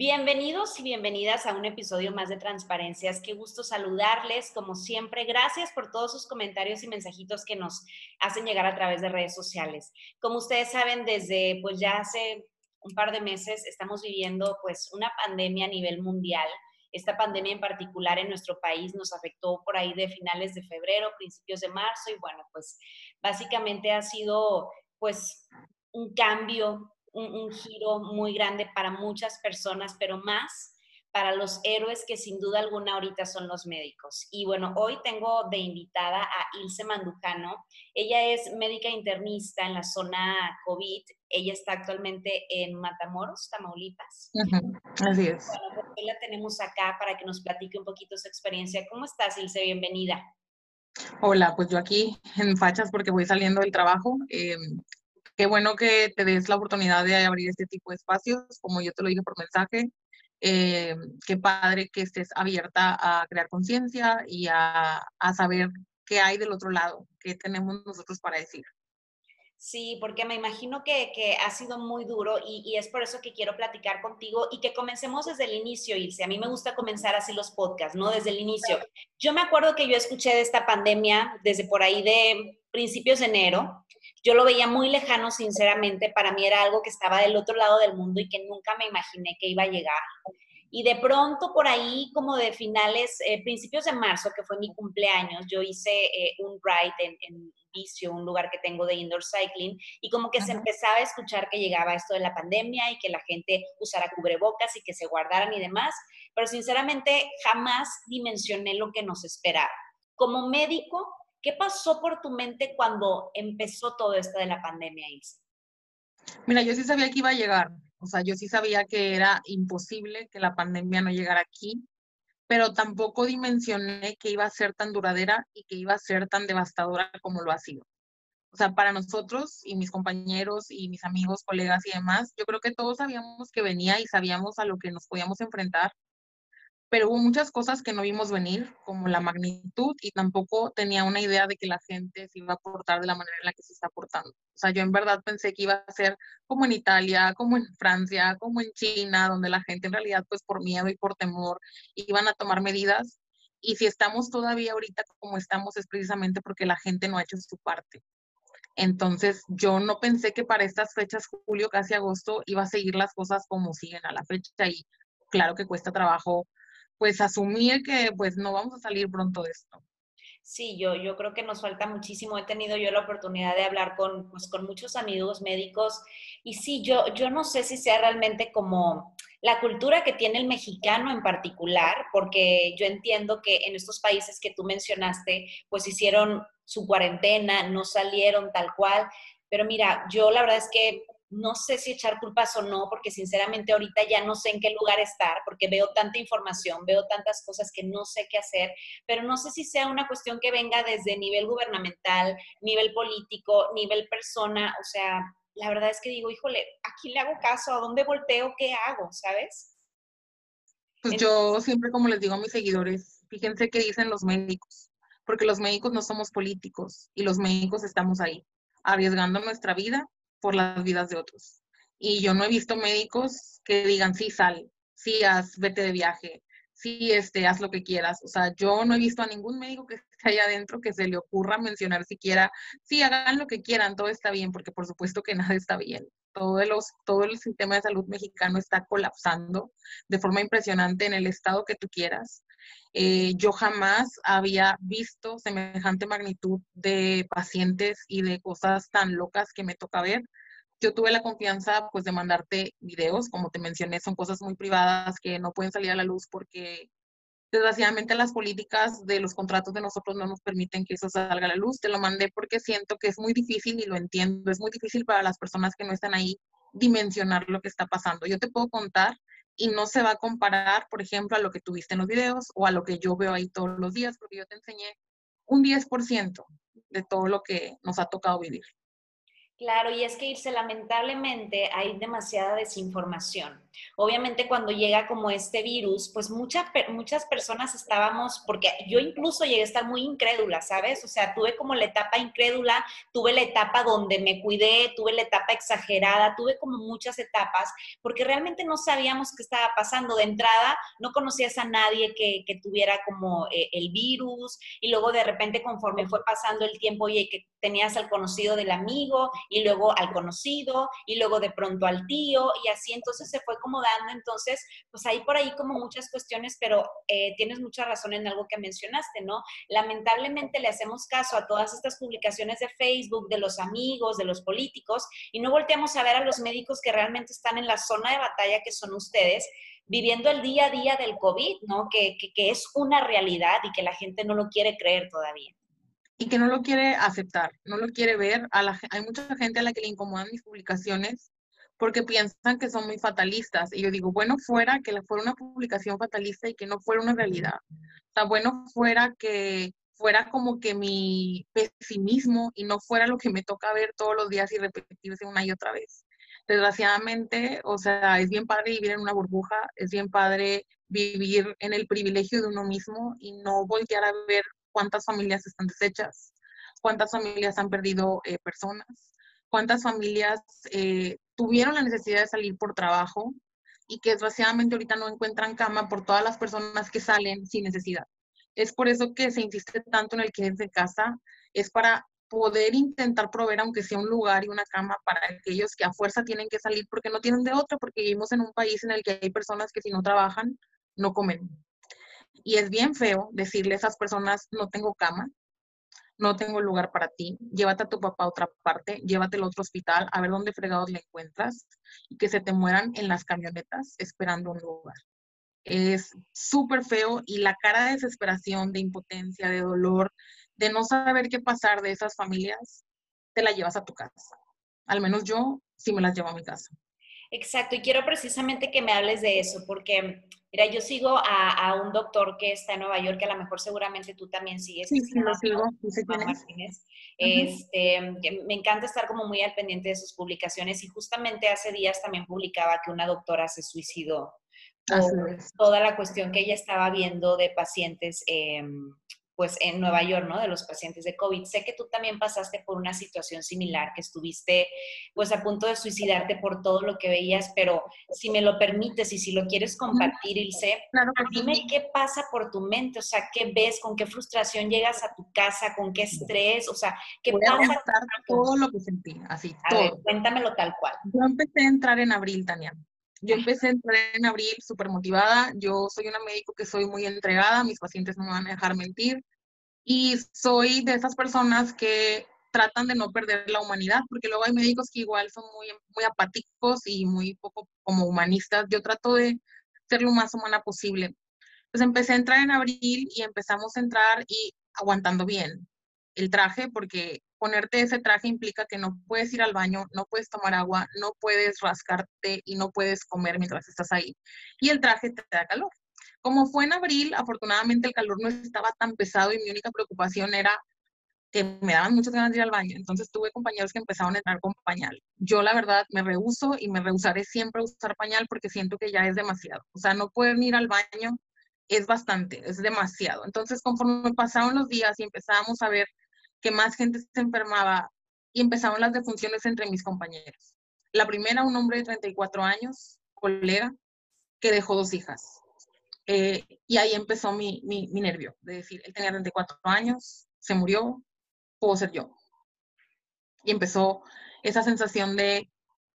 Bienvenidos y bienvenidas a un episodio más de Transparencias. Qué gusto saludarles, como siempre. Gracias por todos sus comentarios y mensajitos que nos hacen llegar a través de redes sociales. Como ustedes saben, desde pues ya hace un par de meses estamos viviendo pues una pandemia a nivel mundial. Esta pandemia en particular en nuestro país nos afectó por ahí de finales de febrero, principios de marzo y bueno, pues básicamente ha sido pues un cambio un, giro muy grande para muchas personas, pero más para los héroes que sin duda alguna ahorita son los médicos. Y bueno, hoy tengo de invitada a Ilse Mandujano. Ella es médica internista en la zona COVID. Ella está actualmente en Matamoros, Tamaulipas. Así es. Bueno, pues hoy la tenemos acá para que nos platique un poquito su experiencia. ¿Cómo estás, Ilse? Bienvenida. Hola, pues yo aquí en fachas porque voy saliendo del trabajo. Eh, Qué bueno que te des la oportunidad de abrir este tipo de espacios, como yo te lo dije por mensaje. Eh, qué padre que estés abierta a crear conciencia y a, a saber qué hay del otro lado, qué tenemos nosotros para decir. Sí, porque me imagino que, que ha sido muy duro y, y, es por eso que quiero platicar contigo y que comencemos desde el inicio, Ilse. A mí me gusta comenzar así los podcasts, ¿no? Desde el inicio. Yo me acuerdo que yo escuché de esta pandemia desde por ahí de principios de enero yo lo veía muy lejano, sinceramente, para mí era algo que estaba del otro lado del mundo y que nunca me imaginé que iba a llegar. Y de pronto por ahí, como de finales, eh, principios de marzo, que fue mi cumpleaños, yo hice eh, un ride en, en, Vicio, un lugar que tengo de indoor cycling, y como que se empezaba a escuchar que llegaba esto de la pandemia y que la gente usara cubrebocas y que se guardaran y demás, pero sinceramente jamás dimensioné lo que nos esperaba. Como médico, ¿Qué pasó por tu mente cuando empezó todo esto de la pandemia, Ilse? Mira, yo sí sabía que iba a llegar, o sea, yo sí sabía que era imposible que la pandemia no llegara aquí, pero tampoco dimensioné que iba a ser tan duradera y que iba a ser tan devastadora como lo ha sido. O sea, para nosotros y mis compañeros y mis amigos, colegas y demás, yo creo que todos sabíamos que venía y sabíamos a lo que nos podíamos enfrentar, pero hubo muchas cosas que no vimos venir, como la magnitud, y tampoco tenía una idea de que la gente se iba a portar de la manera en la que se está portando. O sea, yo en verdad pensé que iba a ser como en Italia, como en Francia, como en China, donde la gente en realidad, pues por miedo y por temor, iban a tomar medidas. Y si estamos todavía ahorita como estamos, es precisamente porque la gente no ha hecho su parte. Entonces, yo no pensé que para estas fechas, julio, casi agosto, iba a seguir las cosas como siguen a la fecha y claro que cuesta trabajo pues asumir que pues no vamos a salir pronto de esto. Sí, yo, yo creo que nos falta muchísimo. He tenido yo la oportunidad de hablar con, pues, con muchos amigos médicos y sí, yo, yo no sé si sea realmente como la cultura que tiene el mexicano en particular, porque yo entiendo que en estos países que tú mencionaste, pues hicieron su cuarentena, no salieron tal cual, pero mira, yo la verdad es que no sé si echar culpas o no, porque sinceramente ahorita ya no sé en qué lugar estar, porque veo tanta información, veo tantas cosas que no sé qué hacer, pero no sé si sea una cuestión que venga desde nivel gubernamental, nivel político, nivel persona, o sea, la verdad es que digo, híjole, ¿a quién le hago caso? ¿A dónde volteo? ¿Qué hago? ¿Sabes? Pues yo siempre como les digo a mis seguidores, fíjense qué dicen los médicos, porque los médicos no somos políticos y los médicos estamos ahí, arriesgando nuestra vida por las vidas de otros. Y yo no he visto médicos que digan, sí, sal, sí, haz, vete de viaje, sí, este, haz lo que quieras. O sea, yo no he visto a ningún médico que esté allá adentro que se le ocurra mencionar siquiera, sí, hagan lo que quieran, todo está bien, porque por supuesto que nada está bien. Todo, los, todo el sistema de salud mexicano está colapsando de forma impresionante en el estado que tú quieras. Eh, yo jamás había visto semejante magnitud de pacientes y de cosas tan locas que me toca ver. Yo tuve la confianza pues de mandarte videos, como te mencioné, son cosas muy privadas que no pueden salir a la luz porque desgraciadamente las políticas de los contratos de nosotros no nos permiten que eso salga a la luz. Te lo mandé porque siento que es muy difícil y lo entiendo, es muy difícil para las personas que no están ahí dimensionar lo que está pasando. Yo te puedo contar y no se va a comparar, por ejemplo, a lo que tuviste en los videos o a lo que yo veo ahí todos los días, porque yo te enseñé un 10% de todo lo que nos ha tocado vivir. Claro, y es que irse, lamentablemente hay demasiada desinformación. Obviamente cuando llega como este virus, pues muchas muchas personas estábamos, porque yo incluso llegué a estar muy incrédula, ¿sabes? O sea, tuve como la etapa incrédula, tuve la etapa donde me cuidé, tuve la etapa exagerada, tuve como muchas etapas, porque realmente no sabíamos qué estaba pasando. De entrada, no conocías a nadie que, que tuviera como eh, el virus, y luego de repente conforme fue pasando el tiempo, oye, que tenías al conocido del amigo, y luego al conocido y luego de pronto al tío y así entonces se fue como dando, entonces pues ahí por ahí como muchas cuestiones, pero eh, tienes mucha razón en algo que mencionaste, ¿no? Lamentablemente le hacemos caso a todas estas publicaciones de Facebook, de los amigos, de los políticos y no volteamos a ver a los médicos que realmente están en la zona de batalla que son ustedes viviendo el día a día del COVID, ¿no? Que, que, que es una realidad y que la gente no lo quiere creer todavía y que no lo quiere aceptar, no lo quiere ver. A la, hay mucha gente a la que le incomodan mis publicaciones porque piensan que son muy fatalistas. Y yo digo, bueno fuera que fuera una publicación fatalista y que no fuera una realidad. O sea, bueno fuera que fuera como que mi pesimismo y no fuera lo que me toca ver todos los días y repetirse una y otra vez. Desgraciadamente, o sea, es bien padre vivir en una burbuja, es bien padre vivir en el privilegio de uno mismo y no voltear a ver cuántas familias están deshechas, cuántas familias han perdido eh, personas, cuántas familias eh, tuvieron la necesidad de salir por trabajo y que desgraciadamente ahorita no encuentran cama por todas las personas que salen sin necesidad. Es por eso que se insiste tanto en el que es de casa, es para poder intentar proveer aunque sea un lugar y una cama para aquellos que a fuerza tienen que salir porque no tienen de otra, porque vivimos en un país en el que hay personas que si no trabajan, no comen. Y es bien feo decirle a esas personas, no tengo cama, no tengo lugar para ti, llévate a tu papá a otra parte, llévatelo a otro hospital, a ver dónde fregados le encuentras y que se te mueran en las camionetas esperando un lugar. Es súper feo y la cara de desesperación, de impotencia, de dolor, de no saber qué pasar de esas familias, te la llevas a tu casa. Al menos yo sí me las llevo a mi casa. Exacto, y quiero precisamente que me hables de eso, porque, mira, yo sigo a, un doctor que está en Nueva York, que a lo mejor seguramente tú también sigues. Sí, sí, lo sigo, Martínez. Este, me encanta estar como muy al pendiente de sus publicaciones y justamente hace días también publicaba que una doctora se suicidó por toda la cuestión que ella estaba viendo de pacientes em, pues en Nueva York, ¿no? De los pacientes de COVID. Sé que tú también pasaste por una situación similar, que estuviste pues a punto de suicidarte por todo lo que veías, pero si me lo permites y si lo quieres compartir, Ilse, dime qué pasa por tu mente, o sea, qué ves, con qué frustración llegas a tu casa, con qué estrés, o sea, qué Voy pasa. A todo lo que sentí, así, todo. cuéntamelo tal cual. Yo empecé a entrar en abril, Tania. Yo empecé a entrar en abril súper motivada. Yo soy una médico que soy muy entregada, mis pacientes no me van a dejar mentir. Y soy de esas personas que tratan de no perder la humanidad, porque luego hay médicos que igual son muy, muy apáticos y muy poco como humanistas. Yo trato de ser lo más humana posible. Pues empecé a entrar en abril y empezamos a entrar y aguantando bien el traje, porque ponerte ese traje implica que no puedes ir al baño, no puedes tomar agua, no puedes rascarte y no puedes comer mientras estás ahí. Y el traje te da calor. Como fue en abril, afortunadamente el calor no estaba tan pesado y mi única preocupación era que me daban muchas ganas de ir al baño. Entonces tuve compañeros que empezaron a entrar con pañal. Yo la verdad me rehuso y me rehusaré siempre a usar pañal porque siento que ya es demasiado. O sea, no poder ir al baño es bastante, es demasiado. Entonces conforme pasaron los días y empezábamos a ver que más gente se enfermaba y empezaron las defunciones entre mis compañeros. La primera, un hombre de 34 años, colega, que dejó dos hijas. Eh, y ahí empezó mi, mi, mi, nervio, de decir, él tenía 34 años, se murió, puedo ser yo. Y empezó esa sensación de,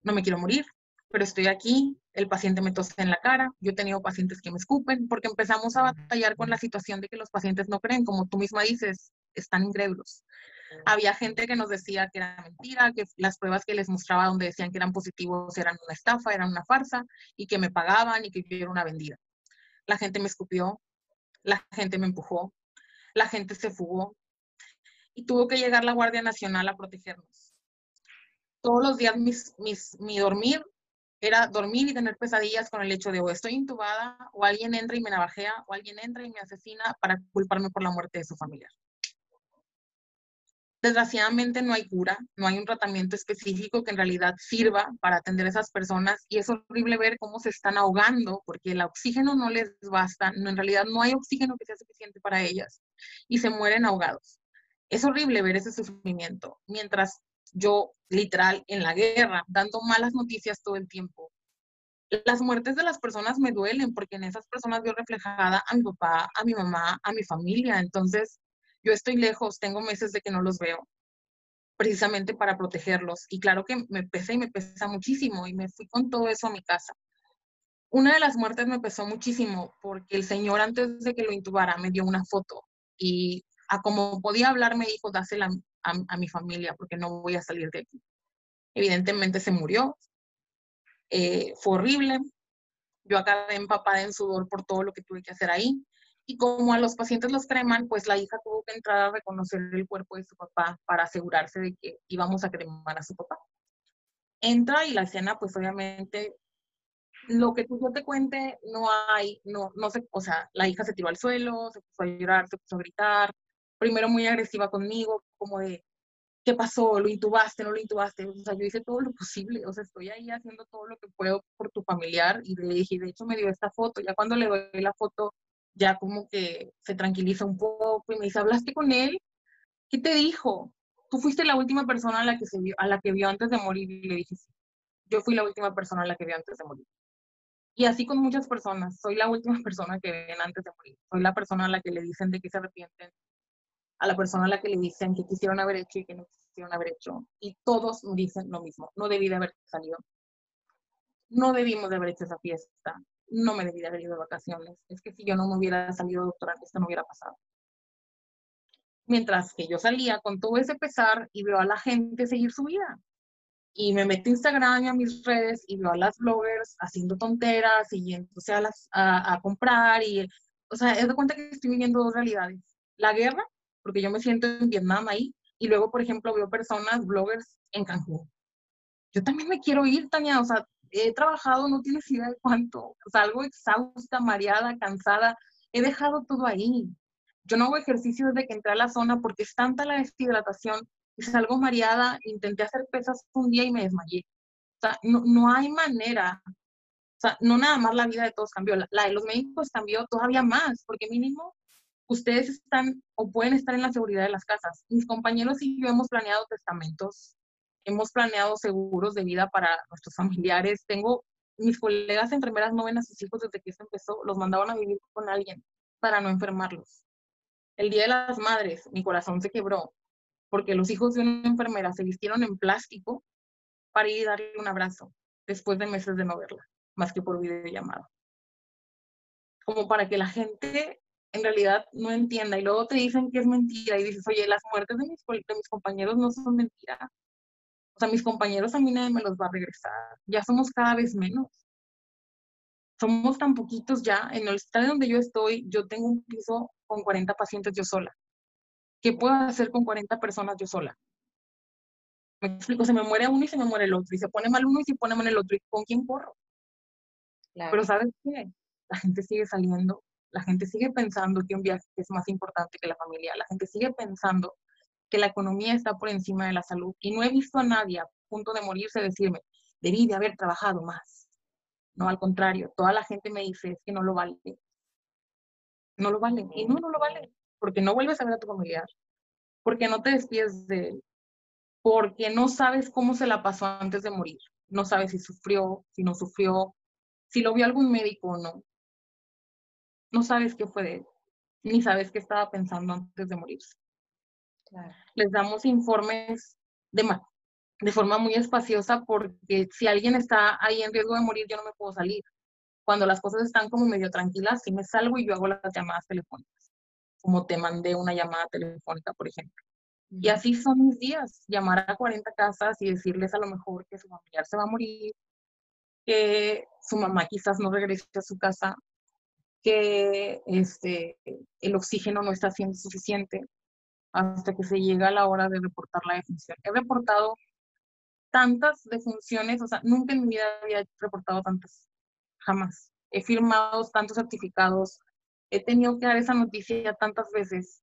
no me quiero morir, pero estoy aquí, el paciente me tose en la cara, yo he tenido pacientes que me escupen, porque empezamos a batallar con la situación de que los pacientes no creen, como tú misma dices, están incrédulos. Había gente que nos decía que era mentira, que las pruebas que les mostraba donde decían que eran positivos eran una estafa, eran una farsa, y que me pagaban y que yo era una vendida. La gente me escupió, la gente me empujó, la gente se fugó, y tuvo que llegar la Guardia Nacional a protegernos. Todos los días mis, mis, mi dormir era dormir y tener pesadillas con el hecho de o estoy intubada o alguien entra y me navajea o alguien entra y me asesina para culparme por la muerte de su familiar. Desgraciadamente no hay cura, no hay un tratamiento específico que en realidad sirva para atender a esas personas y es horrible ver cómo se están ahogando porque el oxígeno no les basta, en realidad no hay oxígeno que sea suficiente para ellas y se mueren ahogados. Es horrible ver ese sufrimiento mientras yo literal en la guerra dando malas noticias todo el tiempo. Las muertes de las personas me duelen porque en esas personas veo reflejada a mi papá, a mi mamá, a mi familia. Entonces, yo estoy lejos, tengo meses de que no los veo, precisamente para protegerlos. Y claro que me pesa y me pesa muchísimo y me fui con todo eso a mi casa. Una de las muertes me pesó muchísimo porque el señor antes de que lo intubara me dio una foto y a como podía hablar me dijo, dásela a, mi familia porque no voy a salir de aquí. Evidentemente se murió. Eh, fue horrible. Yo acabé empapada en sudor por todo lo que tuve que hacer ahí. Y como a los pacientes los creman, pues la hija tuvo que entrar a reconocer el cuerpo de su papá para asegurarse de que íbamos a cremar a su papá. Entra y la escena, pues obviamente, lo que tú yo te cuente, no hay, no, no sé, o sea, la hija se tiró al suelo, se puso a llorar, se puso a gritar, primero muy agresiva conmigo, como de, ¿qué pasó? ¿Lo intubaste? ¿No lo intubaste? O sea, yo hice todo lo posible, o sea, estoy ahí haciendo todo lo que puedo por tu familiar y le dije, de hecho me dio esta foto, ya cuando le doy la foto, ya como que se tranquiliza un poco y me dice, ¿hablaste con él? ¿Qué te dijo? Tú fuiste la última persona a la que, se vio, a la que vio antes de morir y le dije, sí, yo fui la última persona a la que vio antes de morir. Y así con muchas personas, soy la última persona que ven antes de morir, soy la persona a la que le dicen de que se arrepienten, a la persona a la que le dicen que quisieron haber hecho y que no quisieron haber hecho. Y todos dicen lo mismo, no debí de haber salido. No debimos de haber hecho esa fiesta. No me debí de haber ido de vacaciones. Es que si yo no me hubiera salido doctora, esto no hubiera pasado. Mientras que yo salía con todo ese pesar y veo a la gente seguir su vida. Y me meto a Instagram y a mis redes y veo a las bloggers haciendo tonteras y yéndose a, las, a comprar. Y, o sea, es de cuenta que estoy viviendo dos realidades. La guerra porque yo me siento en Vietnam ahí, y luego, por ejemplo, veo personas, bloggers en Cancún. Yo también me quiero ir, Tania, o sea, he trabajado, no tienes idea de cuánto, o sea, algo exhausta, mareada, cansada, he dejado todo ahí. Yo no hago ejercicio desde que entré a la zona porque es tanta la deshidratación y salgo mareada, intenté hacer pesas un día y me desmayé. O sea, no, no hay manera. O sea, no nada más la vida de todos cambió, la, la de los médicos cambió todavía más, porque mínimo ustedes están o pueden estar en la seguridad de las casas. Mis compañeros y yo hemos planeado testamentos, hemos planeado seguros de vida para nuestros familiares. Tengo mis colegas enfermeras no ven a sus hijos desde que esto empezó, los mandaban a vivir con alguien para no enfermarlos. El Día de las Madres, mi corazón se quebró porque los hijos de una enfermera se vistieron en plástico para ir a darle un abrazo después de meses de no verla, más que por videollamada. Como para que la gente en realidad no entienda y luego te dicen que es mentira y dices, oye, las muertes de mis, de mis compañeros no son mentira. O sea, mis compañeros a mí nadie me los va a regresar. Ya somos cada vez menos. Somos tan poquitos ya. En el hospital donde yo estoy, yo tengo un piso con 40 pacientes yo sola. ¿Qué puedo hacer con 40 personas yo sola? Me explico, se me muere uno y se me muere el otro. Y se pone mal uno y se pone mal el otro. ¿Y con quién corro? Pero ¿sabes qué? La gente sigue saliendo la gente sigue pensando que un viaje es más importante que la familia. La gente sigue pensando que la economía está por encima de la salud. Y no he visto a nadie a punto de morirse decirme, debí de haber trabajado más. No, al contrario, toda la gente me dice, es que no lo vale. No lo vale. Y no, no lo vale. Porque no vuelves a ver a tu familiar. Porque no te despides de él. Porque no sabes cómo se la pasó antes de morir. No sabes si sufrió, si no sufrió, si lo vio algún médico o no no sabes qué fue de él, ni sabes qué estaba pensando antes de morirse. Les damos informes de, de forma muy espaciosa porque si alguien está ahí en riesgo de morir, yo no me puedo salir. Cuando las cosas están como medio tranquilas, sí me salgo y yo hago las llamadas telefónicas, como te mandé una llamada telefónica, por ejemplo. Y así son mis días, llamar a 40 casas y decirles a lo mejor que su familiar se va a morir, que su mamá quizás no regrese a su casa que este, el oxígeno no está siendo suficiente hasta que se llega a la hora de reportar la defunción. He reportado tantas defunciones, o sea, nunca en mi vida había reportado tantas, jamás. He firmado tantos certificados, he tenido que dar esa noticia tantas veces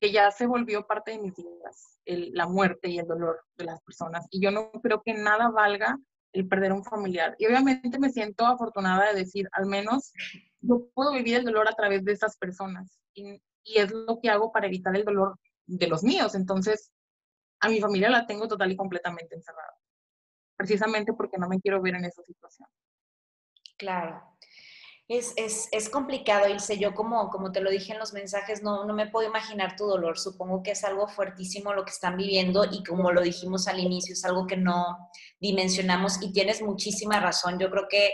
que ya se volvió parte de mis vidas, la muerte y el dolor de las personas. Y yo no creo que nada valga el perder un familiar. Y obviamente me siento afortunada de decir, al menos yo puedo vivir el dolor a través de esas personas. Y es lo que hago para evitar el dolor de los míos. Entonces, a mi familia la tengo total y completamente encerrada. Precisamente porque no me quiero ver en esa situación. Claro. Es, es, es, complicado, Ilse. Yo, como, como te lo dije en los mensajes, no, no me puedo imaginar tu dolor. Supongo que es algo fuertísimo lo que están viviendo y como lo dijimos al inicio, es algo que no dimensionamos y tienes muchísima razón. Yo creo que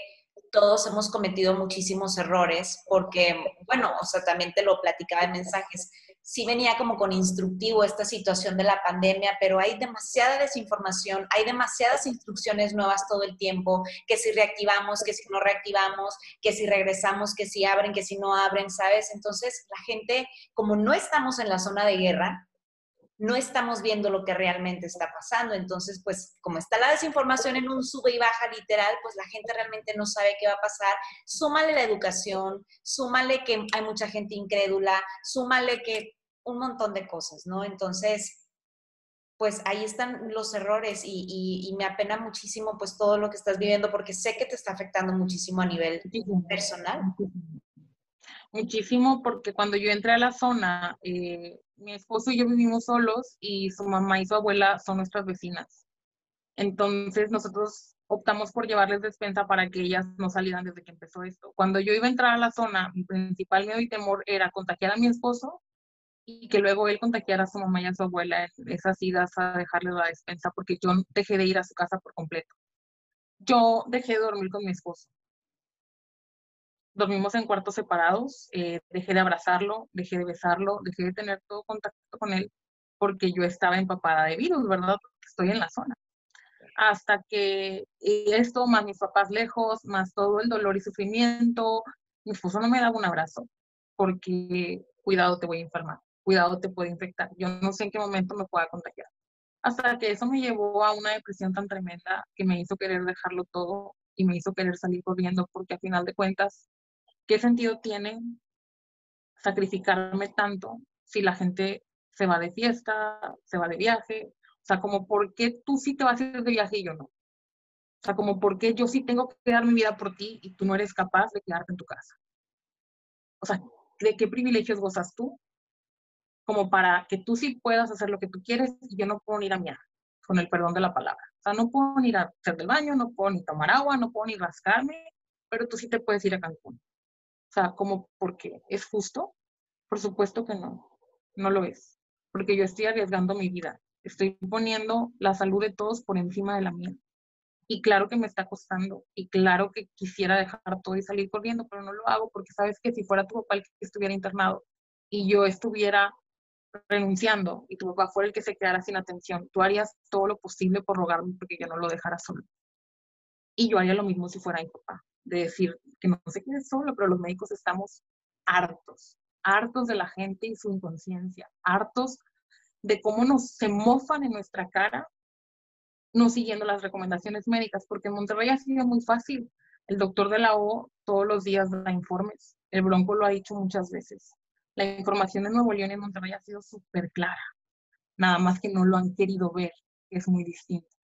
todos hemos cometido muchísimos errores porque, bueno, o sea, también te lo platicaba en mensajes sí venía como con instructivo esta situación de la pandemia, pero hay demasiada desinformación, hay demasiadas instrucciones nuevas todo el tiempo, que si reactivamos, que si no reactivamos, que si regresamos, que si abren, que si no abren, ¿sabes? Entonces la gente, como no estamos en la zona de guerra, no estamos viendo lo que realmente está pasando. Entonces, pues como está la desinformación en un sube y baja literal, pues la gente realmente no sabe qué va a pasar. Súmale la educación, súmale que hay mucha gente incrédula, súmale que un montón de cosas, ¿no? Entonces, pues ahí están los errores y, me apena muchísimo pues todo lo que estás viviendo porque sé que te está afectando muchísimo a nivel personal. Muchísimo porque cuando yo entré a la zona, eh, mi esposo y yo vivimos solos y su mamá y su abuela son nuestras vecinas. Entonces nosotros optamos por llevarles despensa para que ellas no salieran desde que empezó esto. Cuando yo iba a entrar a la zona, mi principal miedo y temor era contagiar a mi esposo y que luego él contagiara a su mamá y a su abuela esas idas a dejarle la despensa porque yo dejé de ir a su casa por completo. Yo dejé de dormir con mi esposo. Dormimos en cuartos separados, eh, dejé de abrazarlo, dejé de besarlo, dejé de tener todo contacto con él porque yo estaba empapada de virus, ¿verdad? Estoy en la zona. Hasta que esto, más mis papás lejos, más todo el dolor y sufrimiento, mi esposo no me daba un abrazo porque, cuidado, te voy a enfermar cuidado te puede infectar. Yo no sé en qué momento me pueda contagiar. Hasta que eso me llevó a una depresión tan tremenda que me hizo querer dejarlo todo y me hizo querer salir corriendo porque a final de cuentas, ¿qué sentido tiene sacrificarme tanto si la gente se va de fiesta, se va de viaje? O sea, como, ¿por qué tú sí te vas a ir de viaje y yo no? O sea, como, ¿por qué yo sí tengo que dar mi vida por ti y tú no eres capaz de quedarte en tu casa? O sea, ¿de qué privilegios gozas tú como para que tú sí puedas hacer lo que tú quieres y yo no puedo ir a miar, con el perdón de la palabra. O sea, no puedo ir a hacer del baño, no puedo ni tomar agua, no puedo ni rascarme, pero tú sí te puedes ir a Cancún. O sea, como porque es justo? Por supuesto que no, no lo es, porque yo estoy arriesgando mi vida, estoy poniendo la salud de todos por encima de la mía. Y claro que me está costando, y claro que quisiera dejar todo y salir corriendo, pero no lo hago porque sabes que si fuera tu papá el que estuviera internado y yo estuviera renunciando y tu papá fuera el que se quedara sin atención, tú harías todo lo posible por rogarme porque yo no lo dejara solo. Y yo haría lo mismo si fuera mi papá, de decir que no se quede solo, pero los médicos estamos hartos, hartos de la gente y su inconsciencia, hartos de cómo nos se mofan en nuestra cara no siguiendo las recomendaciones médicas, porque en Monterrey ha sido muy fácil. El doctor de la O todos los días da informes. El Bronco lo ha dicho muchas veces la información de Nuevo León y Monterrey ha sido súper clara. Nada más que no lo han querido ver, es muy distinto.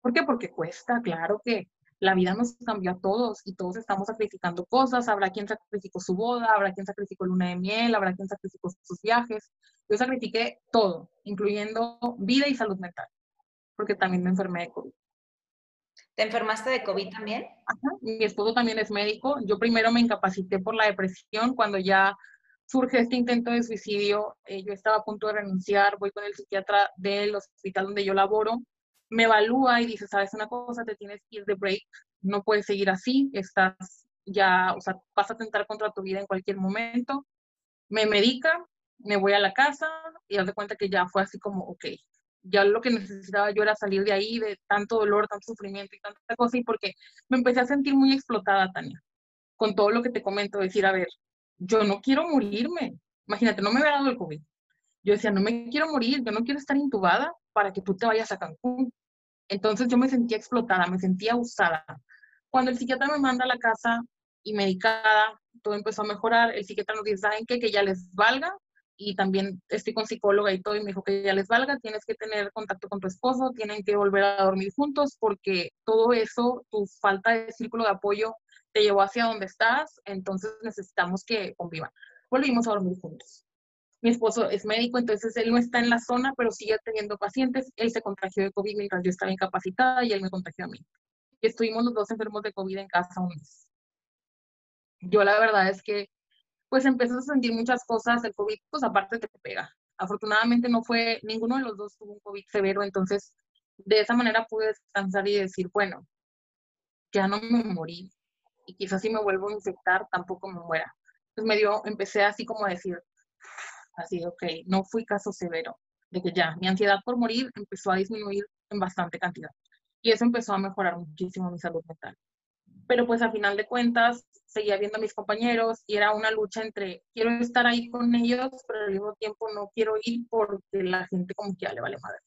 ¿Por qué? Porque cuesta, claro que la vida nos cambió a todos y todos estamos sacrificando cosas. Habrá quien sacrificó su boda, habrá quien sacrificó luna de miel, habrá quien sacrificó sus viajes. Yo sacrifiqué todo, incluyendo vida y salud mental, porque también me enfermé de COVID. ¿Te enfermaste de COVID también? Ajá. Mi esposo también es médico. Yo primero me incapacité por la depresión cuando ya surge este intento de suicidio, eh, yo estaba a punto de renunciar, voy con el psiquiatra del hospital donde yo laboro, me evalúa y dice, sabes una cosa, te tienes que ir de break, no puedes seguir así, estás ya, o sea, vas a atentar contra tu vida en cualquier momento, me medica, me voy a la casa y haz de cuenta que ya fue así como, ok, ya lo que necesitaba yo era salir de ahí, de tanto dolor, tanto sufrimiento y tanta cosa, y porque me empecé a sentir muy explotada, Tania, con todo lo que te comento, decir, a ver, yo no quiero morirme. Imagínate, no me había dado el COVID. Yo decía, no me quiero morir, yo no quiero estar intubada para que tú te vayas a Cancún. Entonces yo me sentía explotada, me sentía usada. Cuando el psiquiatra me manda a la casa y medicada, todo empezó a mejorar, el psiquiatra nos dice, ¿saben qué? Que ya les valga, y también estoy con psicóloga y todo, y me dijo que ya les valga, tienes que tener contacto con tu esposo, tienen que volver a dormir juntos, porque todo eso, tu falta de círculo de apoyo, te llevó hacia donde estás, entonces necesitamos que convivan. Volvimos a dormir juntos. Mi esposo es médico, entonces él no está en la zona, pero sigue teniendo pacientes. Él se contagió de COVID mientras yo estaba incapacitada y él me contagió a mí. Y estuvimos los dos enfermos de COVID en casa un mes. Yo la verdad es que pues empezó a sentir muchas cosas, el COVID, pues aparte te pega. Afortunadamente no fue, ninguno de los dos tuvo un COVID severo, entonces de esa manera pude descansar y decir, bueno, ya no me morí y quizás si me vuelvo a infectar tampoco me muera. Entonces me dio, empecé así como a decir, así, ok, no fui caso severo, de que ya mi ansiedad por morir empezó a disminuir en bastante cantidad. Y eso empezó a mejorar muchísimo mi salud mental. Pero pues a final de cuentas, seguía viendo a mis compañeros y era una lucha entre quiero estar ahí con ellos, pero al mismo tiempo no quiero ir porque la gente como que ya le vale madre.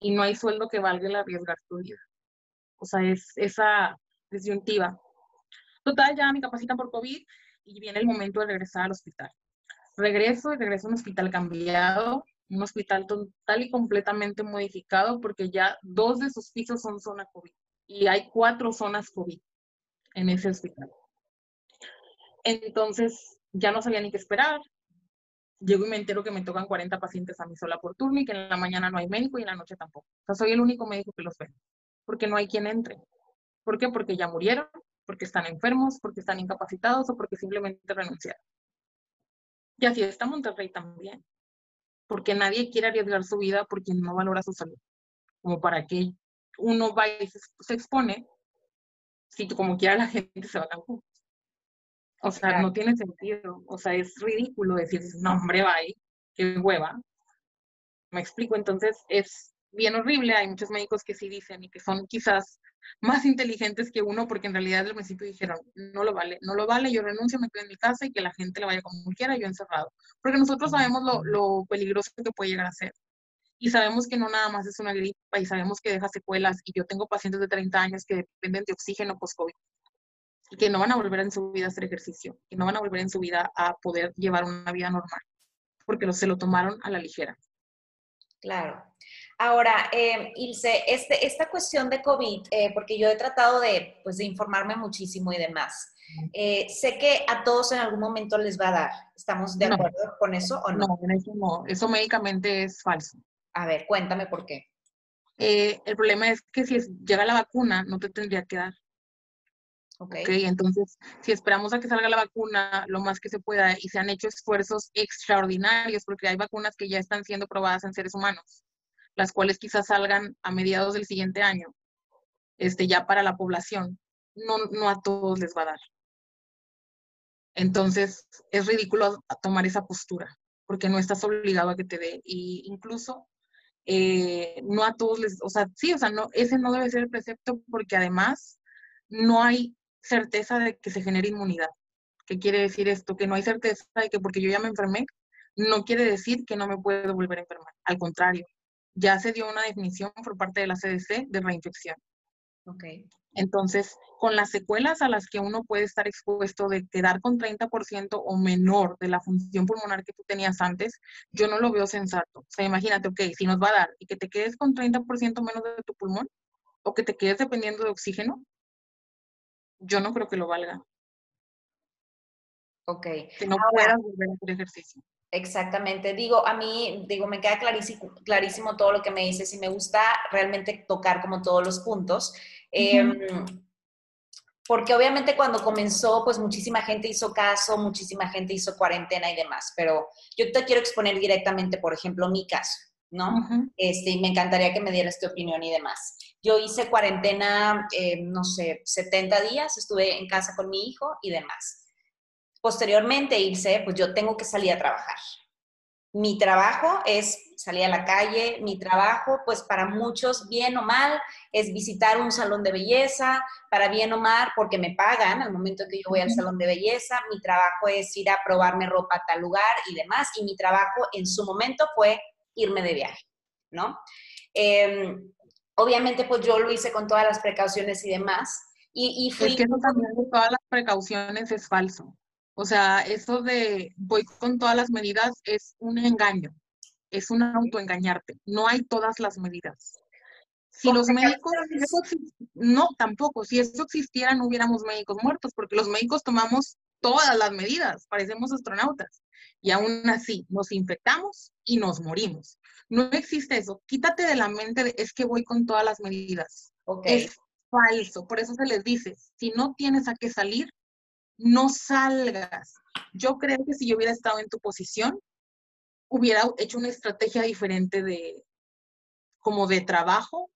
Y no hay sueldo que valga el arriesgar tu vida. O sea, es esa disyuntiva. Total, ya me capacitan por COVID y viene el momento de regresar al hospital. Regreso y regreso a un hospital cambiado, un hospital total y completamente modificado porque ya dos de sus pisos son zona COVID y hay cuatro zonas COVID en ese hospital. Entonces, ya no sabía ni qué esperar. Llego y me entero que me tocan 40 pacientes a mí sola por turno y que en la mañana no hay médico y en la noche tampoco. O sea, soy el único médico que los ve, porque no hay quien entre. ¿Por qué? Porque ya murieron, porque están enfermos, porque están incapacitados o porque simplemente renunciaron. Y así está Monterrey también, porque nadie quiere arriesgar su vida porque no valora su salud. Como para que uno va y se, expone, si como quiera la gente se va a Cancún. O sea, no tiene sentido. O sea, es ridículo decir, no, hombre, bye, qué hueva. Me explico, entonces es bien horrible. Hay muchos médicos que sí dicen y que son quizás más inteligentes que uno porque en realidad al principio dijeron, no lo vale, no lo vale, yo renuncio, me quedo en mi casa y que la gente le vaya como quiera, yo encerrado. Porque nosotros sabemos lo, lo peligroso que puede llegar a ser. Y sabemos que no nada más es una gripa y sabemos que deja secuelas. Y yo tengo pacientes de 30 años que dependen de oxígeno post-COVID y que no van a volver en su vida a hacer ejercicio, que no van a volver en su vida a poder llevar una vida normal, porque se lo tomaron a la ligera. Claro. Ahora, eh, Ilse, este, esta cuestión de COVID, eh, porque yo he tratado de, pues, de informarme muchísimo y demás, eh, sé que a todos en algún momento les va a dar. ¿Estamos de acuerdo con eso o no? No, eso no. Eso médicamente es falso. A ver, cuéntame por qué. Eh, el problema es que si llega la vacuna, no te tendría que dar. Okay. ok, entonces, si esperamos a que salga la vacuna lo más que se pueda y se han hecho esfuerzos extraordinarios, porque hay vacunas que ya están siendo probadas en seres humanos, las cuales quizás salgan a mediados del siguiente año, este, ya para la población, no, no a todos les va a dar. Entonces, es ridículo tomar esa postura, porque no estás obligado a que te dé. Y incluso eh, no a todos les, o sea, sí, o sea, no, ese no debe ser el precepto porque además no hay certeza de que se genere inmunidad. ¿Qué quiere decir esto? Que no hay certeza de que porque yo ya me enfermé, no quiere decir que no me puedo volver a enfermar. Al contrario, ya se dio una definición por parte de la CDC de reinfección. Ok. Entonces, con las secuelas a las que uno puede estar expuesto de quedar con 30% o menor de la función pulmonar que tú tenías antes, yo no lo veo sensato. O sea, imagínate, ok, si nos va a dar y que te quedes con 30% menos de tu pulmón o que te quedes dependiendo de oxígeno, yo no creo que lo valga. Ok. Que no puedas volver a hacer ejercicio. Exactamente. Digo, a mí, digo, me queda clarísimo, clarísimo todo lo que me dices y me gusta realmente tocar como todos los puntos. Em, porque obviamente cuando comenzó, pues muchísima gente hizo caso, muchísima gente hizo cuarentena y demás, pero yo te quiero exponer directamente, por ejemplo, mi caso, ¿no? este, y me encantaría que me dieras tu opinión y demás. Yo hice cuarentena, eh, no sé, 70 días, estuve en casa con mi hijo y demás. Posteriormente irse, pues yo tengo que salir a trabajar. Mi trabajo es salir a la calle, mi trabajo, pues para muchos, bien o mal, es visitar un salón de belleza, para bien o mal, porque me pagan al momento que yo voy al salón de belleza, mi trabajo es ir a probarme ropa a tal lugar y demás, y mi trabajo en su momento fue irme de viaje, ¿no? Eh, obviamente pues yo lo hice con todas las precauciones y demás. Y, y fui... Es que eso también de todas las precauciones es falso. O sea, eso de voy con todas las medidas es un engaño, es un autoengañarte. No hay todas las medidas. Si los médicos, no, tampoco, si eso existiera no hubiéramos médicos muertos, porque los médicos tomamos todas las medidas, parecemos astronautas, y aún así nos infectamos y nos morimos. No existe eso. Quítate de la mente de es que voy con todas las medidas. Es falso. Por eso se les dice, si no tienes a qué salir, no salgas. Yo creo que si yo hubiera estado en tu posición, hubiera hecho una estrategia diferente de como de trabajo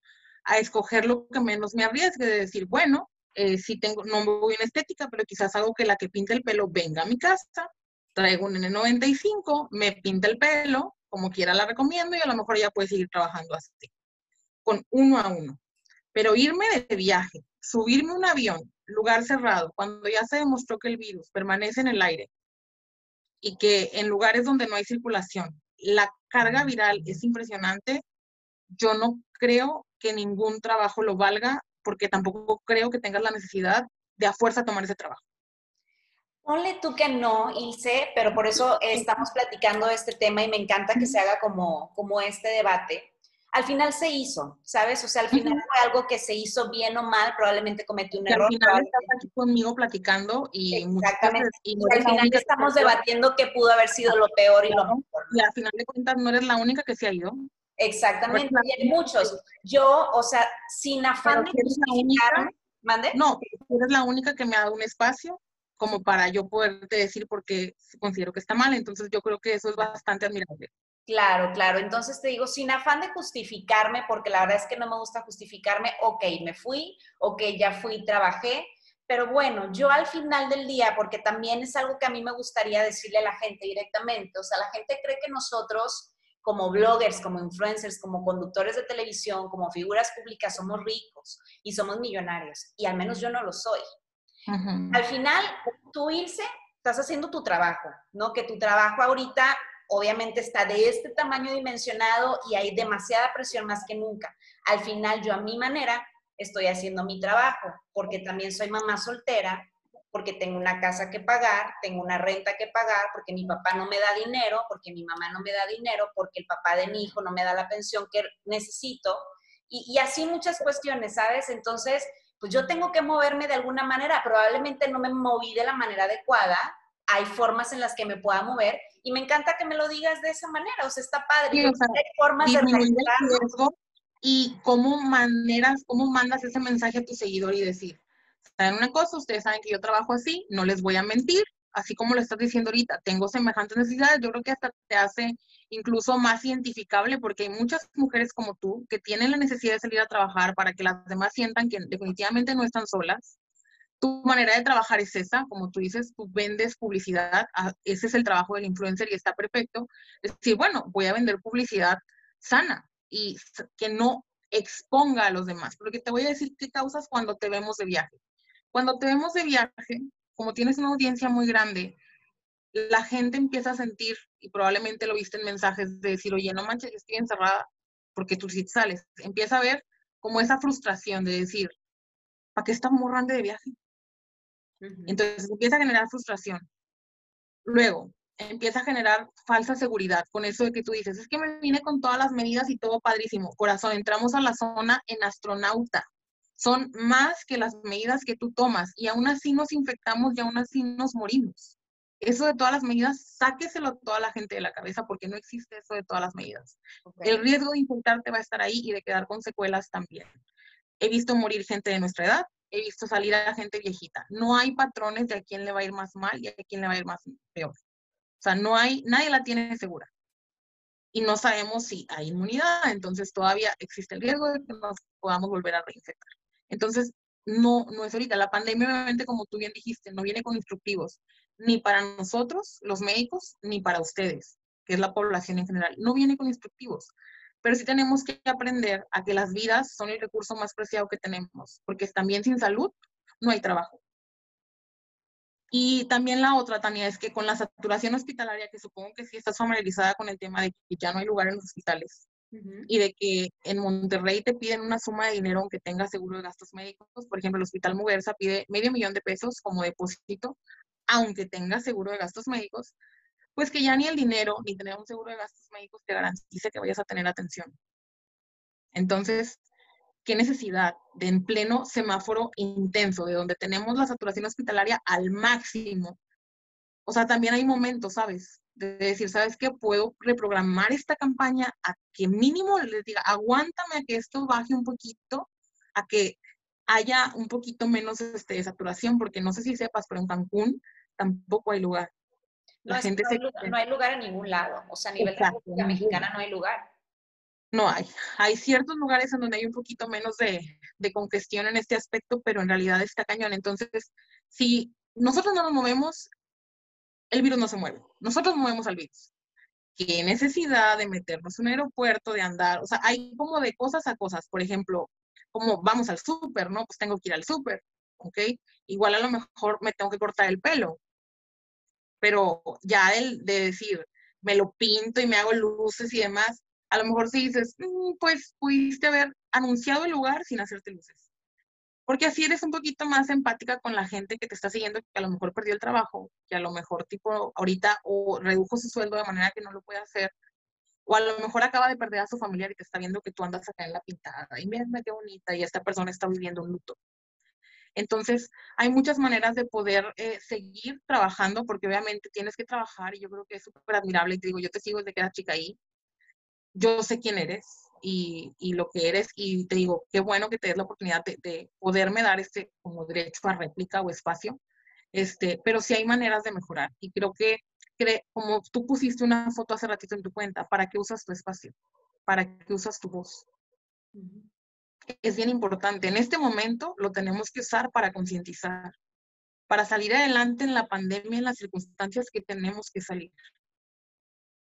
a escoger lo que menos me arriesgue, de decir, bueno, eh, si tengo, no voy en estética, pero quizás hago que la que pinta el pelo venga a mi casa, traigo un N95, me pinta el pelo, como quiera la recomiendo y a lo mejor ella puede seguir trabajando así, con uno a uno. Pero irme de viaje, subirme un avión, lugar cerrado, cuando ya se demostró que el virus permanece en el aire y que en lugares donde no hay circulación, la carga viral es impresionante, yo no creo que ningún trabajo lo valga porque tampoco creo que tengas la necesidad de a fuerza tomar ese trabajo. Ponle tú que no, Ilse, pero por eso estamos platicando este tema y me encanta que se haga como, como este debate. Al final se hizo, ¿sabes? O sea, al final fue algo que se hizo bien o mal, probablemente cometió un error. Al final estás aquí conmigo platicando y Exactamente. y al final estamos debatiendo qué pudo haber sido lo peor y lo mejor. Y al final de cuentas no eres la única que se ha ido. Exactamente, y hay muchos. Yo, o sea, sin afán de justificar, ¿mande? No, eres la única que me ha dado un espacio como para yo poderte decir por qué considero que está mal. Entonces yo creo que eso es bastante admirable. Claro, claro. Entonces te digo, sin afán de justificarme, porque la verdad es que no me gusta justificarme, ok, me fui, ok, ya fui, trabajé, pero bueno, yo al final del día, porque también es algo que a mí me gustaría decirle a la gente directamente, o sea, la gente cree que nosotros como bloggers, como influencers, como conductores de televisión, como figuras públicas, somos ricos y somos millonarios. Y al menos yo no lo soy. Al final, tú, irse, estás haciendo tu trabajo, ¿no? Que tu trabajo ahorita obviamente está de este tamaño dimensionado y hay demasiada presión más que nunca. Al final, yo a mi manera estoy haciendo mi trabajo, porque también soy mamá soltera, porque tengo una casa que pagar, tengo una renta que pagar, porque mi papá no me da dinero, porque mi mamá no me da dinero, porque el papá de mi hijo no me da la pensión que necesito, y, así muchas cuestiones, ¿sabes? Entonces, pues yo tengo que moverme de alguna manera, probablemente no me moví de la manera adecuada, hay formas en las que me pueda mover, y me encanta que me lo digas de esa manera, o sea, está padre, hay formas de y cómo maneras, cómo mandas ese mensaje a tu seguidor y decir, saben una cosa, ustedes saben que yo trabajo así, no les voy a mentir, así como lo estás diciendo ahorita, tengo semejantes necesidades, yo creo que hasta te hace incluso más identificable porque hay muchas mujeres como tú que tienen la necesidad de salir a trabajar para que las demás sientan que definitivamente no están solas. Tu manera de trabajar es esa, como tú dices, tú vendes publicidad, ese es el trabajo del influencer y está perfecto. Es decir, bueno, voy a vender publicidad sana y que no exponga a los demás, porque te voy a decir qué causas cuando te vemos de viaje. Cuando te vemos de viaje, como tienes una audiencia muy grande, la gente empieza a sentir, y probablemente lo viste en mensajes de decir, oye, no manches, estoy encerrada porque tú sí sales. Empieza a ver como esa frustración de decir, ¿para qué estás morrando de viaje? Entonces empieza a generar frustración. Luego, empieza a generar falsa seguridad con eso de que tú dices, es que me vine con todas las medidas y todo padrísimo. Corazón, entramos a la zona en astronauta son más que las medidas que tú tomas y aún así nos infectamos y aún así nos morimos. Eso de todas las medidas, sáqueselo a toda la gente de la cabeza porque no existe eso de todas las medidas. El riesgo de infectarte va a estar ahí y de quedar con secuelas también. He visto morir gente de nuestra edad, he visto salir a gente viejita. No hay patrones de a quién le va a ir más mal y a quién le va a ir más peor. O sea, no hay, nadie la tiene segura. Y no sabemos si hay inmunidad, entonces todavía existe el riesgo de que nos podamos volver a reinfectar. Entonces, no, no es ahorita. La pandemia, obviamente, como tú bien dijiste, no viene con instructivos, ni para nosotros, los médicos, ni para ustedes, que es la población en general. No viene con instructivos. Pero sí tenemos que aprender a que las vidas son el recurso más preciado que tenemos, porque también sin salud no hay trabajo. Y también la otra, Tania, es que con la saturación hospitalaria, que supongo que sí estás familiarizada con el tema de que ya no hay lugar en los hospitales, y de que en Monterrey te piden una suma de dinero aunque tengas seguro de gastos médicos. Por ejemplo, el Hospital Muguerza pide medio millón de pesos como depósito, aunque tengas seguro de gastos médicos, pues que ya ni el dinero ni tener un seguro de gastos médicos te garantice que vayas a tener atención. Entonces, ¿qué necesidad de en pleno semáforo intenso, de donde tenemos la saturación hospitalaria al máximo? O sea, también hay momentos, ¿sabes? De decir, ¿sabes qué? Puedo reprogramar esta campaña a que mínimo les diga, aguántame a que esto baje un poquito, a que haya un poquito menos este, de saturación, porque no sé si sepas, pero en Cancún tampoco hay lugar. La no, gente no, hay lugar, no hay lugar en ningún lado. O sea, a nivel de República Mexicana no hay lugar. No hay. Hay ciertos lugares en donde hay un poquito menos de, de congestión en este aspecto, pero en realidad está cañón. Entonces, si nosotros no nos movemos, el virus no se mueve. Nosotros movemos al virus. ¿Qué necesidad de meternos en un aeropuerto, de andar? O sea, hay como de cosas a cosas. Por ejemplo, como vamos al súper, ¿no? Pues tengo que ir al súper, ¿ok? Igual a lo mejor me tengo que cortar el pelo, pero ya el de decir, me lo pinto y me hago luces y demás, a lo mejor si dices, mm, pues pudiste haber anunciado el lugar sin hacerte luces. Porque así eres un poquito más empática con la gente que te está siguiendo, que a lo mejor perdió el trabajo, que a lo mejor tipo ahorita o redujo su sueldo de manera que no lo puede hacer, o a lo mejor acaba de perder a su familiar y te está viendo que tú andas acá en la pintada y mira qué bonita y esta persona está viviendo un luto. Entonces, hay muchas maneras de poder eh, seguir trabajando porque obviamente tienes que trabajar y yo creo que es súper admirable y te digo, yo te sigo desde que era chica ahí, yo sé quién eres y, y, lo que eres y te digo, qué bueno que te des la oportunidad de, de poderme dar este como derecho a réplica o espacio, este, pero sí hay maneras de mejorar y creo que como tú pusiste una foto hace ratito en tu cuenta, ¿para qué usas tu espacio? ¿Para qué usas tu voz? Es bien importante. En este momento lo tenemos que usar para concientizar, para salir adelante en la pandemia, en las circunstancias que tenemos que salir.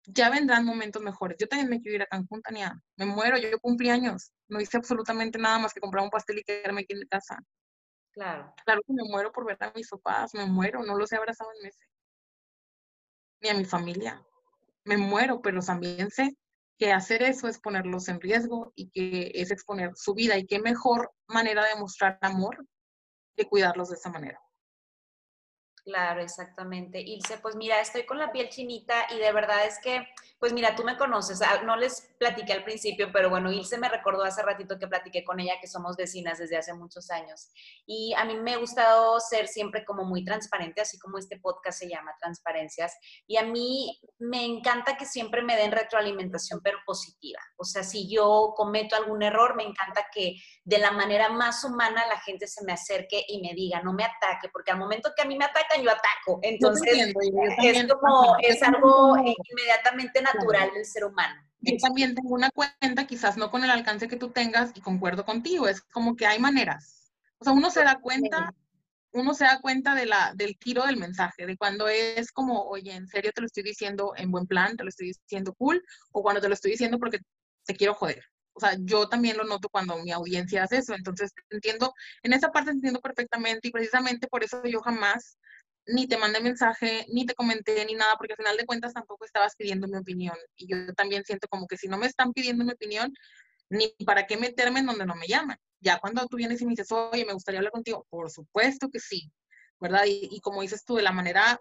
Ya vendrán momentos mejores. Yo también me quiero ir a Cancún, Tania. Me muero, yo, cumplí años. No hice absolutamente nada más que comprar un pastel y quedarme aquí en mi casa. Claro. Claro que me muero por ver a mis papás, me muero, no los he abrazado en meses ni a mi familia. Me muero, pero también sé que hacer eso es ponerlos en riesgo y que es exponer su vida y qué mejor manera de mostrar amor que cuidarlos de esa manera. Claro, exactamente. Ilse, pues mira, estoy con la piel chinita y de verdad es que, pues mira, tú me conoces, ah, no les platiqué al principio, pero bueno, Ilse me recordó hace ratito que platiqué con ella que somos vecinas desde hace muchos años. Y a mí me ha gustado ser siempre como muy transparente, así como este podcast se llama Transparencias. Y a mí me encanta que siempre me den retroalimentación, pero positiva. O sea, si yo cometo algún error, me encanta que de la manera más humana la gente se me acerque y me diga, no me ataque, porque al momento que a mí me atacan, yo ataco. Entonces, es como, es algo inmediatamente natural del ser humano. Yo también tengo una cuenta, quizás no con el alcance que tú tengas, y concuerdo contigo, es como que hay maneras. O sea, uno se da cuenta, uno se da cuenta de la, del tiro del mensaje, de cuando es como, oye, en serio te lo estoy diciendo en buen plan, te lo estoy diciendo cool, o cuando te lo estoy diciendo porque te quiero joder. O sea, yo también lo noto cuando mi audiencia hace eso. Entonces, entiendo, en esa parte entiendo perfectamente y precisamente por eso yo jamás ni te mandé mensaje, ni te comenté, ni nada, porque al final de cuentas tampoco estabas pidiendo mi opinión. Y yo también siento como que si no me están pidiendo mi opinión, ni para qué meterme en donde no me llaman. Ya cuando tú vienes y me dices, oye, me gustaría hablar contigo, por supuesto que sí, ¿verdad? Y, como dices tú, de la manera,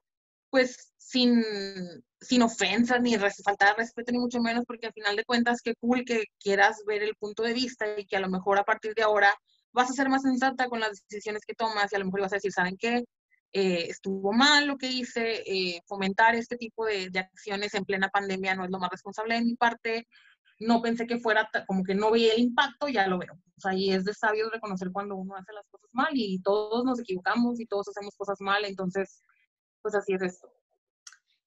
pues, sin, sin ofensas, ni falta de respeto, ni mucho menos, porque al final de cuentas, qué cool que quieras ver el punto de vista y que a lo mejor a partir de ahora vas a ser más sensata con las decisiones que tomas y a lo mejor vas a decir, ¿saben qué? Eh, estuvo mal lo que hice, eh, fomentar este tipo de, acciones en plena pandemia no es lo más responsable de mi parte, no pensé que fuera como que no veía el impacto, ya lo veo. O sea, y es de sabio reconocer cuando uno hace las cosas mal y todos nos equivocamos y todos hacemos cosas mal, entonces, pues así es esto.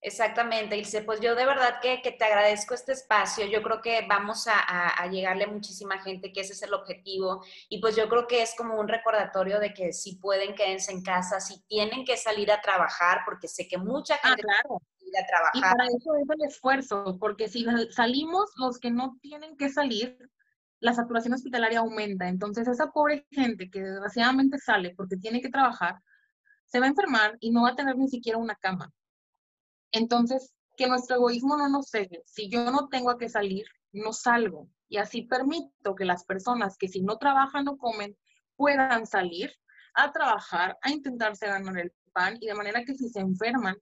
Exactamente, Ilse. Pues yo de verdad que, te agradezco este espacio. Yo creo que vamos a, llegarle a muchísima gente, que ese es el objetivo. Y pues yo creo que es como un recordatorio de que si pueden, quédense en casa, si tienen que salir a trabajar, porque sé que mucha ah, gente ah, claro. a trabajar. Y para eso es el esfuerzo, porque si salimos los que no tienen que salir, la saturación hospitalaria aumenta. Entonces esa pobre gente que desgraciadamente sale porque tiene que trabajar, se va a enfermar y no va a tener ni siquiera una cama. Entonces, que nuestro egoísmo no nos cegue. Si yo no tengo a qué salir, no salgo. Y así permito que las personas que si no trabajan o comen puedan salir a trabajar, a intentarse ganar el pan y de manera que si se enferman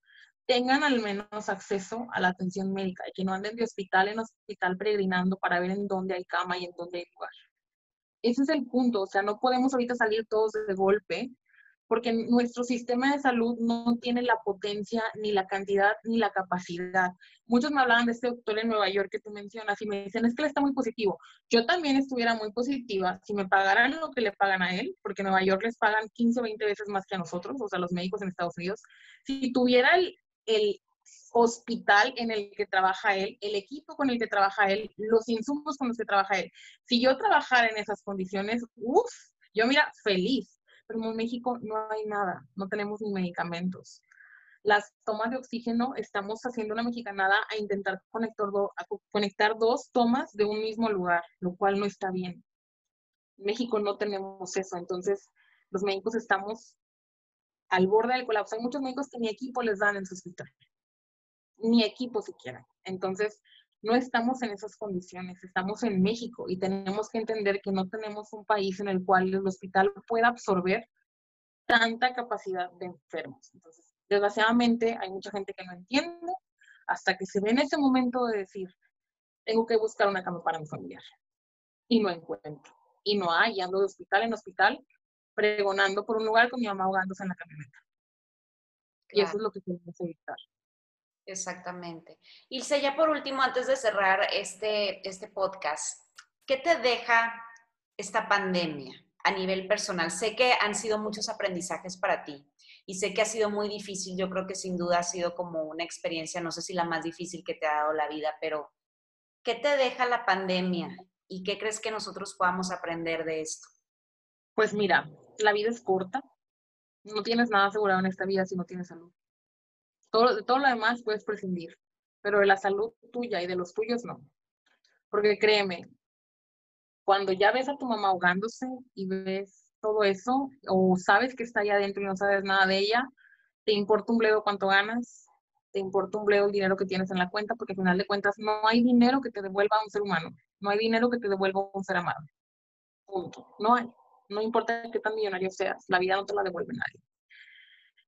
tengan al menos acceso a la atención médica y que no anden de hospital en hospital peregrinando para ver en dónde hay cama y en dónde hay lugar. Ese es el punto, o sea, no podemos ahorita salir todos de golpe porque nuestro sistema de salud no tiene la potencia, ni la cantidad, ni la capacidad. Muchos me hablaban de este doctor en Nueva York que tú mencionas y me dicen, es que él está muy positivo. Yo también estuviera muy positiva si me pagaran lo que le pagan a él, porque en Nueva York les pagan 15 o 20 veces más que a nosotros, o sea, los médicos en Estados Unidos. Si tuviera el, el hospital en el que trabaja él, el equipo con el que trabaja él, los insumos con los que trabaja él. Si yo trabajara en esas condiciones, uff, yo mira, feliz pero en México no hay nada, no tenemos ni medicamentos. Las tomas de oxígeno, estamos haciendo una mexicanada a intentar conectar, conectar dos tomas de un mismo lugar, lo cual no está bien. En México no tenemos eso, entonces los médicos estamos al borde del colapso. Hay muchos médicos que ni equipo les dan en su hospital, ni equipo siquiera. Entonces, no estamos en esas condiciones, estamos en México y tenemos que entender que no tenemos un país en el cual el hospital pueda absorber tanta capacidad de enfermos. Entonces, desgraciadamente hay mucha gente que no entiende hasta que se ve en ese momento de decir, tengo que buscar una cama para mi familiar y no encuentro. Y no hay, ando de hospital en hospital pregonando por un lugar con mi mamá ahogándose en la camioneta. Y eso es lo que queremos evitar. Exactamente. Ilse, ya por último, antes de cerrar este, este podcast, ¿qué te deja esta pandemia a nivel personal? Sé que han sido muchos aprendizajes para ti y sé que ha sido muy difícil. Yo creo que sin duda ha sido como una experiencia, no sé si la más difícil que te ha dado la vida, pero ¿qué te deja la pandemia y qué crees que nosotros podamos aprender de esto? Pues mira, la vida es corta. No tienes nada asegurado en esta vida si no tienes salud. Todo, de todo lo demás puedes prescindir, pero de la salud tuya y de los tuyos no. Porque créeme, cuando ya ves a tu mamá ahogándose y ves todo eso, o sabes que está ahí adentro y no sabes nada de ella, te importa un bledo cuánto ganas, te importa un bledo el dinero que tienes en la cuenta, porque al final de cuentas no hay dinero que te devuelva a un ser humano, no hay dinero que te devuelva a un ser amado. Punto. No hay. No importa qué tan millonario seas, la vida no te la devuelve nadie.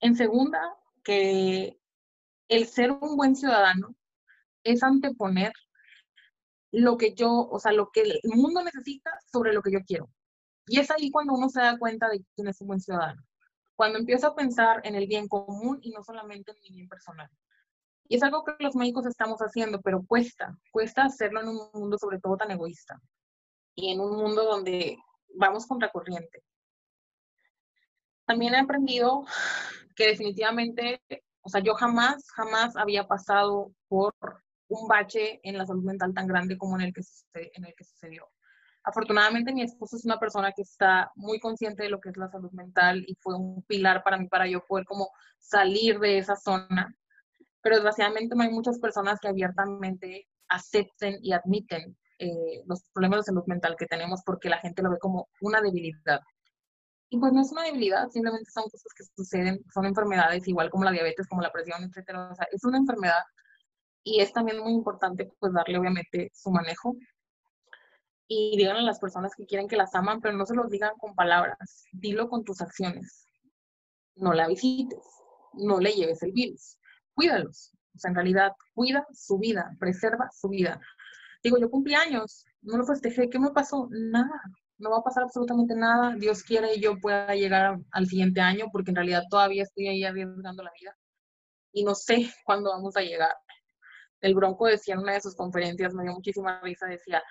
En segunda, que el ser un buen ciudadano es anteponer lo que yo, o sea, lo que el mundo necesita sobre lo que yo quiero. Y es ahí cuando uno se da cuenta de quién es un buen ciudadano. Cuando empieza a pensar en el bien común y no solamente en mi bien personal. Y es algo que los médicos estamos haciendo, pero cuesta, cuesta hacerlo en un mundo sobre todo tan egoísta y en un mundo donde vamos contracorriente. También he aprendido que definitivamente o sea, yo jamás, jamás había pasado por un bache en la salud mental tan grande como en el que, en el que sucedió. Afortunadamente mi esposo es una persona que está muy consciente de lo que es la salud mental y fue un pilar para mí para yo poder como salir de esa zona. Pero desgraciadamente no hay muchas personas que abiertamente acepten y admiten eh, los problemas de salud mental que tenemos porque la gente lo ve como una debilidad. Y pues no es una debilidad, simplemente son cosas que suceden, son enfermedades, igual como la diabetes, como la presión, etcétera. O sea, es una enfermedad y es también muy importante pues darle obviamente su manejo. Y díganle a las personas que quieren que las aman, pero no se los digan con palabras, dilo con tus acciones. No la visites, no le lleves el virus, cuídalos. O sea, en realidad, cuida su vida, preserva su vida. Digo, yo cumplí años, no lo festejé, ¿qué me pasó? Nada, no va a pasar absolutamente nada. Dios quiere y yo pueda llegar al siguiente año, porque en realidad todavía estoy ahí arriesgando la vida. Y no sé cuándo vamos a llegar. El Bronco decía en una de sus conferencias, me dio muchísima risa, decía,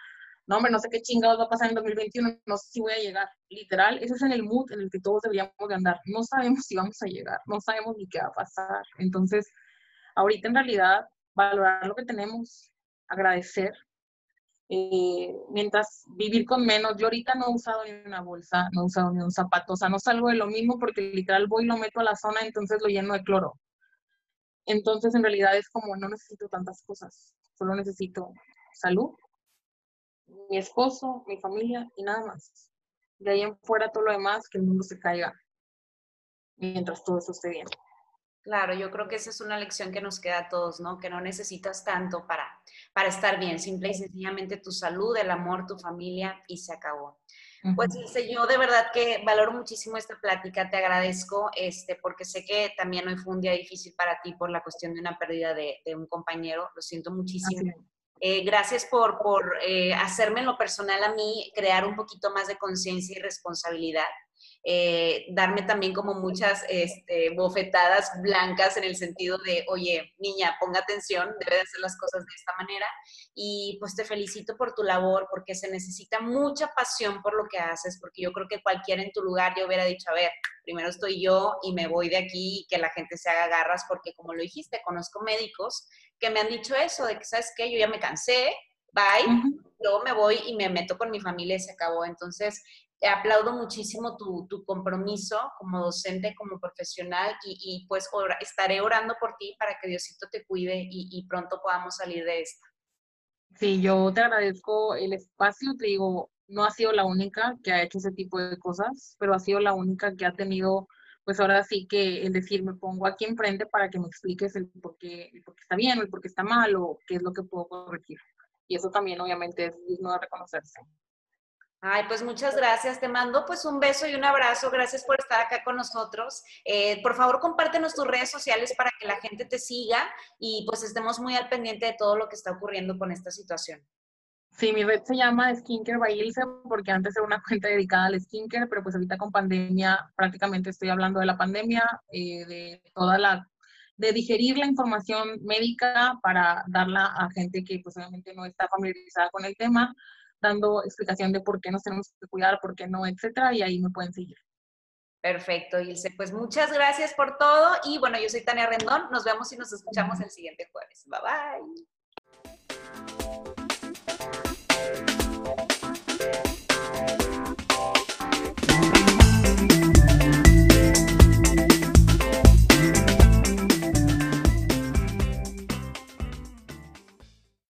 no, hombre, no sé qué chingados va a pasar en 2021, no sé si voy a llegar. Literal, ese es en el mood en el que todos deberíamos de andar. No sabemos si vamos a llegar, no sabemos ni qué va a pasar. Entonces, ahorita en realidad, valorar lo que tenemos, agradecer, eh, mientras vivir con menos. Yo ahorita no he usado ni una bolsa, no he usado ni un zapato, o sea, no salgo de lo mismo porque literal voy y lo meto a la zona, entonces lo lleno de cloro. Entonces, en realidad es como no necesito tantas cosas, solo necesito salud, mi esposo, mi familia y nada más. De ahí en fuera todo lo demás, que el mundo se caiga mientras todo eso esté bien. Claro, yo creo que esa es una lección que nos queda a todos, ¿no? Que no necesitas tanto para, para estar bien, simple y sencillamente tu salud, el amor, tu familia y se acabó. Pues dice, yo de verdad que valoro muchísimo esta plática, te agradezco, este, porque sé que también hoy fue un día difícil para ti por la cuestión de una pérdida de, un compañero, lo siento muchísimo. Eh, gracias por, por eh, hacerme en lo personal a mí crear un poquito más de conciencia y responsabilidad. Eh, darme también como muchas este, bofetadas blancas en el sentido de, oye, niña, ponga atención, debe de hacer las cosas de esta manera. Y pues te felicito por tu labor, porque se necesita mucha pasión por lo que haces, porque yo creo que cualquiera en tu lugar yo hubiera dicho, a ver, primero estoy yo y me voy de aquí y que la gente se haga garras, porque como lo dijiste, conozco médicos que me han dicho eso, de que, ¿sabes qué? Yo ya me cansé, bye, luego me voy y me meto con mi familia y se acabó. Entonces, aplaudo muchísimo tu, compromiso como docente, como profesional y, pues estaré orando por ti para que Diosito te cuide y, y, pronto podamos salir de esto. Sí, yo te agradezco el espacio, te digo, no ha sido la única que ha hecho ese tipo de cosas, pero ha sido la única que ha tenido, pues ahora sí que el decir, me pongo aquí enfrente para que me expliques el por qué, el por qué está bien, el por qué está mal o qué es lo que puedo corregir. Y eso también obviamente es digno de reconocerse. Ay, pues muchas gracias. Te mando pues un beso y un abrazo. Gracias por estar acá con nosotros. Eh, por favor, compártenos tus redes sociales para que la gente te siga y pues estemos muy al pendiente de todo lo que está ocurriendo con esta situación. Sí, mi red se llama Skincare by Ilse porque antes era una cuenta dedicada al skincare, pero pues ahorita con pandemia prácticamente estoy hablando de la pandemia, eh, de toda la de digerir la información médica para darla a gente que pues obviamente no está familiarizada con el tema, dando explicación de por qué nos tenemos que cuidar, por qué no, etcétera, y ahí me pueden seguir. Perfecto, Ilse. Pues muchas gracias por todo. Y bueno, yo soy Tania Rendón. Nos vemos y nos escuchamos el siguiente jueves. Bye bye.